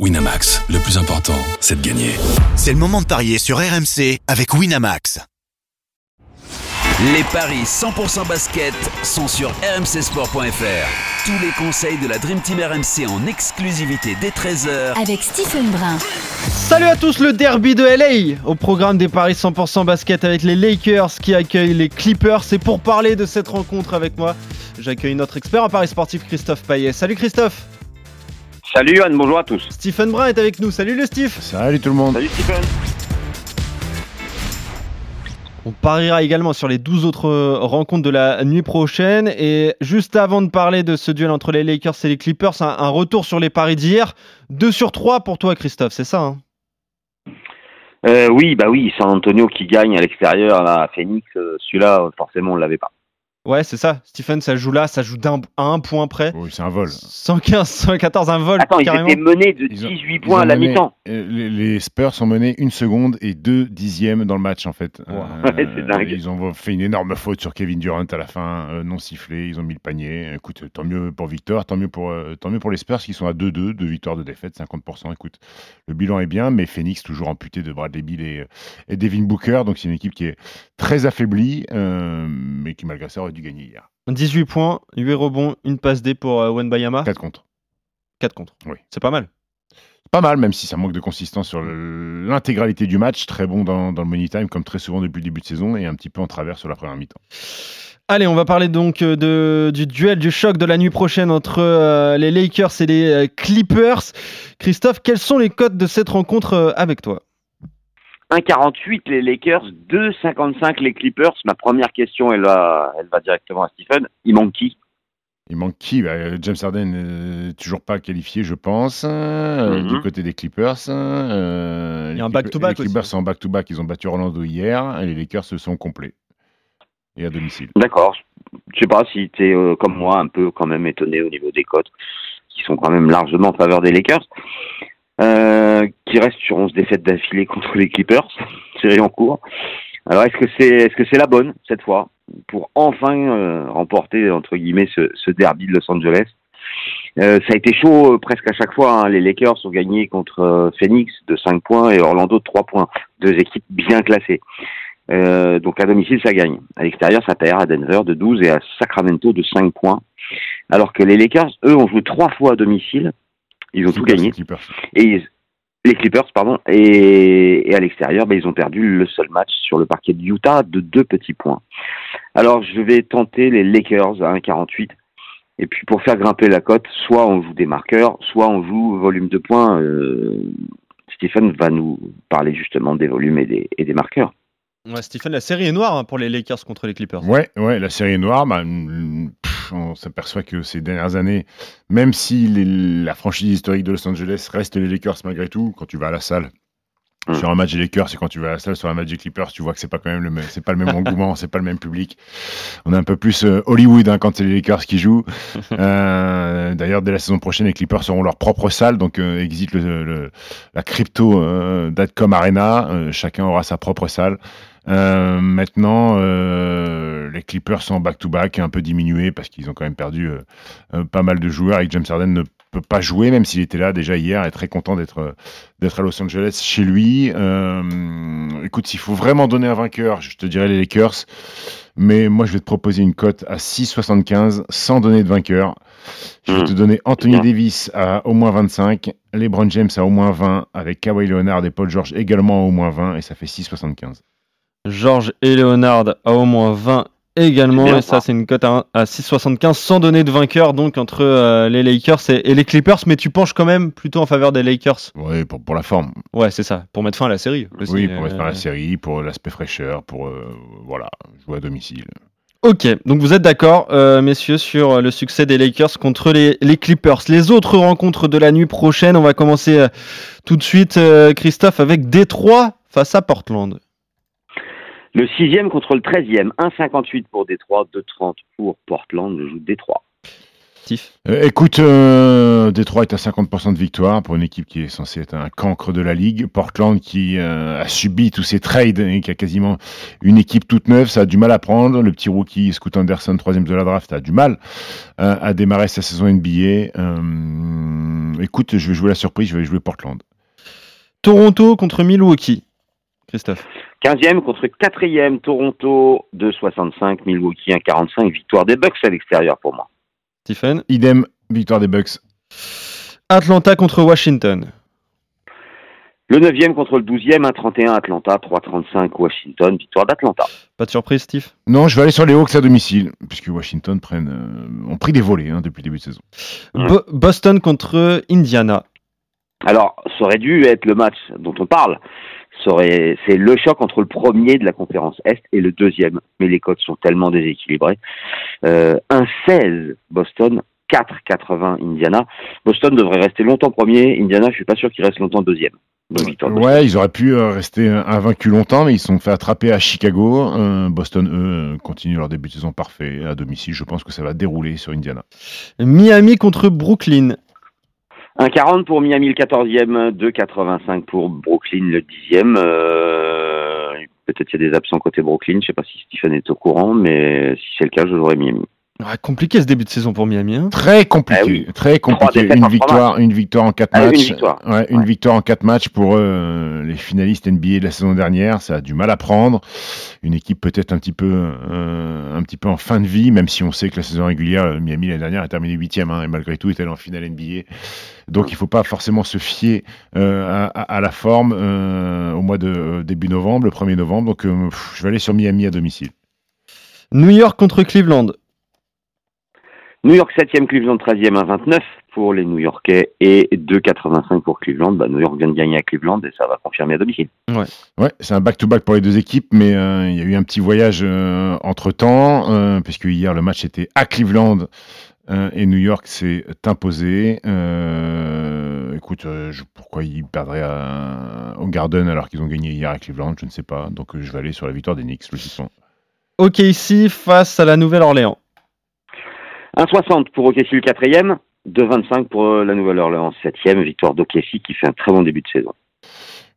Winamax, le plus important, c'est de gagner. C'est le moment de parier sur RMC avec Winamax. Les paris 100% basket sont sur rmcsport.fr. Tous les conseils de la Dream Team RMC en exclusivité dès 13h avec Stephen Brun. Salut à tous, le derby de LA au programme des paris 100% basket avec les Lakers qui accueillent les Clippers. C'est pour parler de cette rencontre avec moi. J'accueille notre expert en paris sportif Christophe Payet. Salut Christophe. Salut Anne, bonjour à tous. Stephen Brun est avec nous. Salut le Steve. Salut tout le monde. Salut Stephen. On pariera également sur les 12 autres rencontres de la nuit prochaine. Et juste avant de parler de ce duel entre les Lakers et les Clippers, un, un retour sur les paris d'hier. 2 sur 3 pour toi Christophe, c'est ça hein? Euh, Oui, bah oui, San Antonio qui gagne à l'extérieur à Phoenix, euh, celui-là forcément on ne l'avait pas. Ouais, c'est ça. Stephen, ça joue là, ça joue d'un à un point près. Oui, c'est un vol. 115, 114, un vol. Attends, carrément. ils étaient menés de 18 points à la mi-temps. Euh, Les, les Spurs sont menés une seconde et deux dixièmes dans le match en fait. Euh, Ouais, c'est dingue. Ils ont fait une énorme faute sur Kevin Durant à la fin, euh, non sifflé. Ils ont mis le panier. Écoute, tant mieux pour Victor, tant mieux pour, euh, tant mieux pour les Spurs qui sont à 2-2, deux victoires de défaite, 50%. Écoute, le bilan est bien, mais Phoenix toujours amputé de Bradley Bill et, et Devin Booker. Donc c'est une équipe qui est très affaiblie, euh, mais qui malgré ça aurait dû gagner hier. 18 points, 8 rebonds, une passe D pour euh, Wenbayama. 4 contre. 4 contre. Oui. C'est pas mal. Pas mal, même si ça manque de consistance sur l'intégralité du match. Très bon dans, dans le money time, comme très souvent depuis le début de saison, et un petit peu en travers sur la première mi-temps. Allez, on va parler donc euh, de, du duel, du choc de la nuit prochaine entre euh, les Lakers et les euh, Clippers. Christophe, quels sont les codes de cette rencontre avec toi? 1,48 les Lakers, 2,55 les Clippers. Ma première question, elle va, elle va directement à Stephen. Il manque qui? Il manque qui? Bah, James Harden, euh, toujours pas qualifié, je pense, euh, Mhm. du côté des Clippers. euh, Il y a un les Clippers aussi. sont en back-to-back, ils ont battu Orlando hier, et les Lakers se sont complets. Et à domicile. D'accord. Je sais pas si tu es comme moi un peu quand même étonné au niveau des cotes qui sont quand même largement en faveur des Lakers. Euh, qui restent sur 11 défaites d'affilée contre les Clippers, série en cours. Alors est-ce que c'est est-ce que c'est la bonne cette fois pour enfin euh, remporter entre guillemets ce, ce derby de Los Angeles? Euh, Ça a été chaud euh, presque à chaque fois. hein. Les Lakers ont gagné contre euh, Phoenix de 5 points et Orlando de 3 points. Deux équipes bien classées. Donc à domicile ça gagne. À l'extérieur ça perd à Denver de 12 et à Sacramento de 5 points. Alors que les Lakers, eux, ont joué trois fois à domicile. Ils ont tout Clippers, gagné. Et ils- les Clippers, pardon, et, et à l'extérieur, ben, ils ont perdu le seul match sur le parquet de Utah de deux petits points. Alors, je vais tenter les Lakers à 1,48. Et puis, pour faire grimper la cote, soit on joue des marqueurs, soit on joue volume de points. Euh, Stephen va nous parler justement des volumes et des, et des marqueurs. Ouais, Stephen, la série est noire hein, pour les Lakers contre les Clippers. Ouais, ouais, la série est noire. bah, on s'aperçoit que ces dernières années, même si la franchise historique de Los Angeles reste les Lakers malgré tout, quand tu vas à la salle Mm. sur un match des Lakers et quand tu vas à la salle sur un match des Clippers, tu vois que c'est pas quand même le même, c'est pas le même engouement, c'est pas le même public. On est un peu plus euh, Hollywood hein, quand c'est les Lakers qui jouent. Euh, D'ailleurs, dès la saison prochaine, les Clippers auront leur propre salle, donc euh, le, le- la crypto euh, Datcom Arena. Chacun aura sa propre salle. Euh, maintenant, euh, les Clippers sont back-to-back, un peu diminués parce qu'ils ont quand même perdu euh, pas mal de joueurs et que James Harden ne peut pas jouer, même s'il était là déjà hier et très content d'être d'être à Los Angeles chez lui. Euh, écoute, s'il faut vraiment donner un vainqueur, je te dirais les Lakers. Mais moi, je vais te proposer une cote à 6,75 sans donner de vainqueur. Je vais Mm. te donner Anthony. Davis à au moins 25, LeBron James à au moins 20, avec Kawhi Leonard et Paul George également à au moins 20, et ça fait 6,75. George et Leonard à au moins 20 également. Bien, et ça, c'est une cote à, à 6,75 sans donner de vainqueur donc entre euh, les Lakers et, et les Clippers. Mais tu penches quand même plutôt en faveur des Lakers. Oui, pour, pour la forme. Ouais, c'est ça. Pour mettre fin à la série. aussi. oui, pour mettre Euh, par la série, pour l'aspect fraîcheur, pour euh, voilà, jouer à domicile. Ok, donc vous êtes d'accord, euh, messieurs, sur le succès des Lakers contre les, les Clippers. Les autres rencontres de la nuit prochaine, on va commencer euh, tout de suite, euh, Christophe, avec Détroit face à Portland. Le sixième contre le treizième, 1,58 pour Détroit, 2,30 pour Portland. Je joue Détroit. Steve Euh, écoute, euh, Détroit est à 50% de victoire pour une équipe qui est censée être un cancre de la ligue. Portland qui euh, a subi tous ces trades et qui a quasiment une équipe toute neuve, ça a du mal à prendre. Le petit rookie Scoot Anderson, troisième de la draft, a du mal euh, à démarrer sa saison NBA. Euh, écoute, je vais jouer la surprise, je vais jouer Portland. Toronto contre Milwaukee. Christophe 15e contre 4e, Toronto 2,65, Milwaukee 1,45, victoire des Bucks à l'extérieur pour moi. Stephen? Idem, victoire des Bucks. Atlanta contre Washington. Le 9e contre le 12e, 1,31 Atlanta, 3,35 Washington, victoire d'Atlanta. Pas de surprise, Steve? Non, je vais aller sur les Hawks à domicile, puisque Washington prennent, euh, ont pris des volets hein, depuis le début de saison. Bo- Boston contre Indiana. Alors, ça aurait dû être le match dont on parle. C'est le choc entre le premier de la conférence Est et le deuxième. Mais les cotes sont tellement déséquilibrées. Euh, 1,16 Boston, 4,80 Indiana. Boston devrait rester longtemps premier. Indiana, je suis pas sûr qu'il reste longtemps deuxième. Ouais, ils auraient pu euh, rester euh, invaincus longtemps, mais ils se sont fait attraper à Chicago. Euh, Boston, eux, continuent leur début de saison parfait à domicile. Je pense que ça va dérouler sur Indiana. Miami contre Brooklyn. 1,40 pour Miami le 14e, 2,85 pour Brooklyn le 10e. Euh, Peut-être qu'il y a des absents côté Brooklyn. Je sais pas si Stephen est au courant, mais si c'est le cas, je jouerai Miami. Ouais, compliqué ce début de saison pour Miami. hein. Très compliqué, Ah oui. très compliqué. défaites en Une victoire, une victoire en quatre Ah, une matchs. victoire. Ouais, une Ouais. victoire en quatre matchs pour euh, les finalistes NBA de la saison dernière. Ça a du mal à prendre. Une équipe peut-être un petit peu, euh, un petit peu en fin de vie, même si on sait que la saison régulière, euh, Miami l'année dernière a terminé huitième, hein, et malgré tout est allé en finale NBA. Donc il faut pas forcément se fier euh, à, la forme euh, au mois de début novembre, le 1er novembre. Donc euh, pff, je vais aller sur Miami à domicile. New York contre Cleveland. New York 7e, Cleveland 13e à 29 pour les New Yorkais et 2,85 pour Cleveland. Bah, New York vient de gagner à Cleveland et ça va confirmer à domicile. Ouais, c'est un back-to-back pour les deux équipes, mais euh, il y a eu un petit voyage entre temps, puisque hier le match était à Cleveland euh, et New York s'est imposé. Euh, écoute, euh, je- pourquoi ils perdraient à- au Garden alors qu'ils ont gagné hier à Cleveland, je ne sais pas. Donc euh, je vais aller sur la victoire des Knicks, logiquement. OKC face à la Nouvelle-Orléans. 1,60 pour OKC le 4e, 2,25 pour euh, la Nouvelle-Orléans 7e, victoire d'OKC qui fait un très bon début de saison.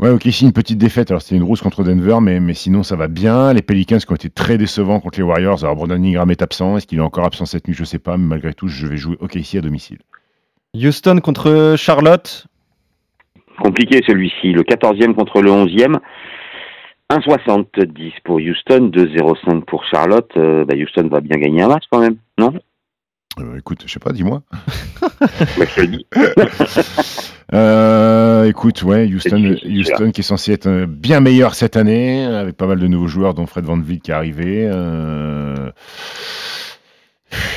Ouais, ok, si une petite défaite. Alors c'était une rousse contre Denver, mais, mais sinon ça va bien. Les Pelicans qui ont été très décevants contre les Warriors. Alors Brandon Ingram est absent. Est-ce qu'il est encore absent cette nuit? Je sais pas, mais malgré tout, je vais jouer OKC à domicile. Houston contre Charlotte. Compliqué celui-ci, le 14e contre le 11e. 1,70 pour Houston, 2,05 pour Charlotte. Euh, bah, Houston va bien gagner un match quand même, non? Euh, écoute, je sais pas, dis-moi. Euh, écoute, ouais, Houston, Houston qui est censé être euh, bien meilleur cette année, avec pas mal de nouveaux joueurs, dont Fred Van Vliet qui est arrivé. euh,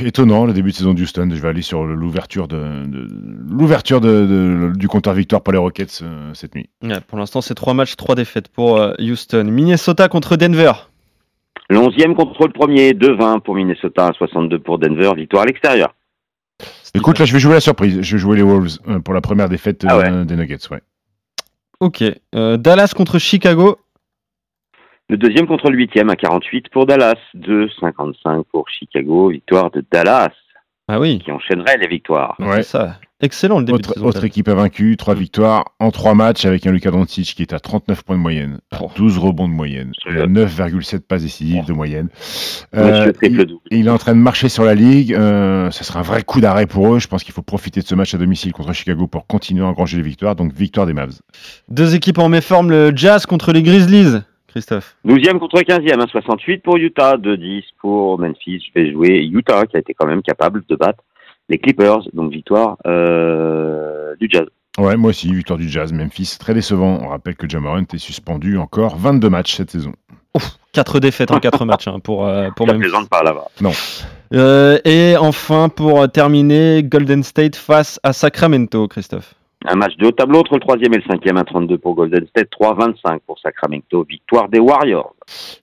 Étonnant le début de saison de Houston. Je vais aller sur l'ouverture de, de- l'ouverture de- de- du compteur victoire pour les Rockets euh, cette nuit. Ouais, pour l'instant, c'est trois matchs, trois défaites pour euh, Houston. Minnesota contre Denver. Le 11e contre le premier, 2,20 pour Minnesota, 1,62 pour Denver, victoire à l'extérieur. Écoute, là, je vais jouer la surprise. Je vais jouer les Wolves euh, pour la première défaite Ah ouais. euh, des Nuggets. Ouais. Ok. Euh, Dallas contre Chicago. Le deuxième contre le huitième à 48 pour Dallas, 2,55 pour Chicago, victoire de Dallas Ah oui. qui enchaînerait les victoires. Ouais, Ouais. c'est ça. Excellent le début de Autre, saison. autre équipe invaincue, trois victoires en trois matchs avec un Luka Doncic qui est à 39 points de moyenne, Oh. 12 rebonds de moyenne, il a 9,7 passes décisives de moyenne. Euh, il, est en train de marcher sur la ligue. euh, ça sera un vrai coup d'arrêt pour eux. Je pense qu'il faut profiter de ce match à domicile contre Chicago pour continuer à engranger les victoires. Donc victoire des Mavs. Deux équipes en méforme, le Jazz contre les Grizzlies. Christophe. 12e contre 15e, 1,68 pour Utah, 2,10 pour Memphis. Je vais jouer Utah qui a été quand même capable de battre les Clippers, donc victoire euh, du Jazz. Ouais, moi aussi, victoire du Jazz. Memphis, très décevant. On rappelle que Jamorant est suspendu encore 22 matchs cette saison. Quatre défaites en quatre matchs hein, pour, euh, pour Ça Memphis. plaisante pas là-bas. Euh, et enfin, pour terminer, Golden State face à Sacramento, Christophe. Un match de haut tableau entre le 3e et le 5e, 1,32 pour Golden State, 3,25 pour Sacramento, victoire des Warriors.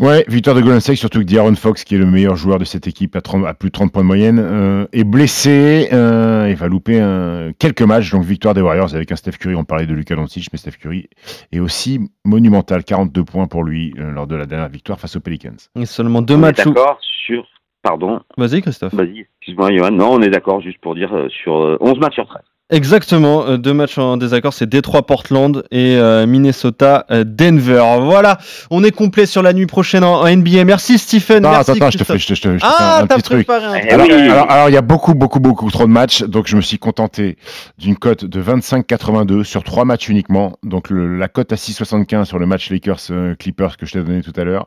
Ouais, victoire de Golden State, surtout que D'Aaron Fox, qui est le meilleur joueur de cette équipe à, 30 à plus de 30 points de moyenne, euh, est blessé euh, et va louper un- quelques matchs. Donc victoire des Warriors avec un Steph Curry. On parlait de Luka Doncic, mais Steph Curry est aussi monumental, 42 points pour lui euh, lors de la dernière victoire face aux Pelicans. Et seulement deux On est matchs où... d'accord sur Pardon? Vas-y, Christophe. Vas-y, excuse-moi, Johan. Non, on est d'accord, juste pour dire euh, sur euh, 11 matchs sur 13. Exactement, euh, deux matchs en désaccord, c'est Détroit Portland et euh, Minnesota euh, Denver. Voilà, on est complet sur la nuit prochaine en, NBA. Merci Stephen. Non, merci attends, attends, je te Christophe. fais, je te, je te- je te fais Ah, un, petit truc. un. Alors, oui. alors, alors, il y a beaucoup, beaucoup, beaucoup trop de matchs, donc je me suis contenté d'une cote de 25,82 sur trois matchs uniquement. Donc le- la cote à 6,75 sur le match Lakers-Clippers que je t'ai donné tout à l'heure.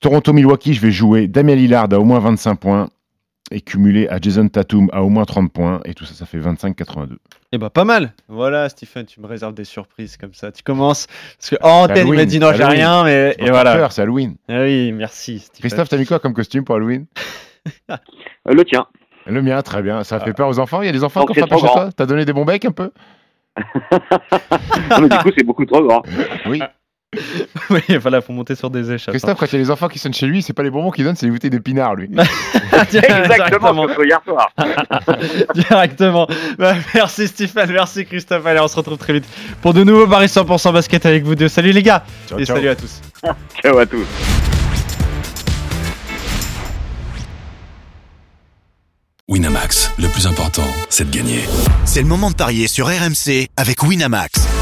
Toronto-Milwaukee, je vais jouer Damien Lillard à au moins 25 points et cumulé à Jason Tatum à au moins 30 points. Et tout ça, ça fait 25,82. Eh ben pas mal. Voilà Stephen, tu me réserves des surprises comme ça. Tu commences parce que en antenne il m'a dit non j'ai rien mais et pas voilà. peur, c'est Halloween. Ah oui merci Stephen. Christophe, t'as mis quoi comme costume pour Halloween? Euh, le tien. Le mien, très bien. Ça fait peur aux enfants? Il y a des enfants qui ont frappé chez toi T'as donné des bons becs un peu? Non, mais du coup, c'est beaucoup trop grand. Oui. Oui voilà faut monter sur des échelles. Christophe, quand il y a les enfants qui sonnent chez lui, c'est pas les bonbons qu'il donne, c'est les bouteilles de pinard, lui. Exactement, ce hier soir. Directement. Bah, merci Stephen, merci Christophe. Allez, on se retrouve très vite pour de nouveaux paris 100% basket avec vous deux. Salut les gars Ciao, et ciao. salut à tous. Ciao à tous. Winamax, le plus important, c'est de gagner. C'est le moment de parier sur RMC avec Winamax.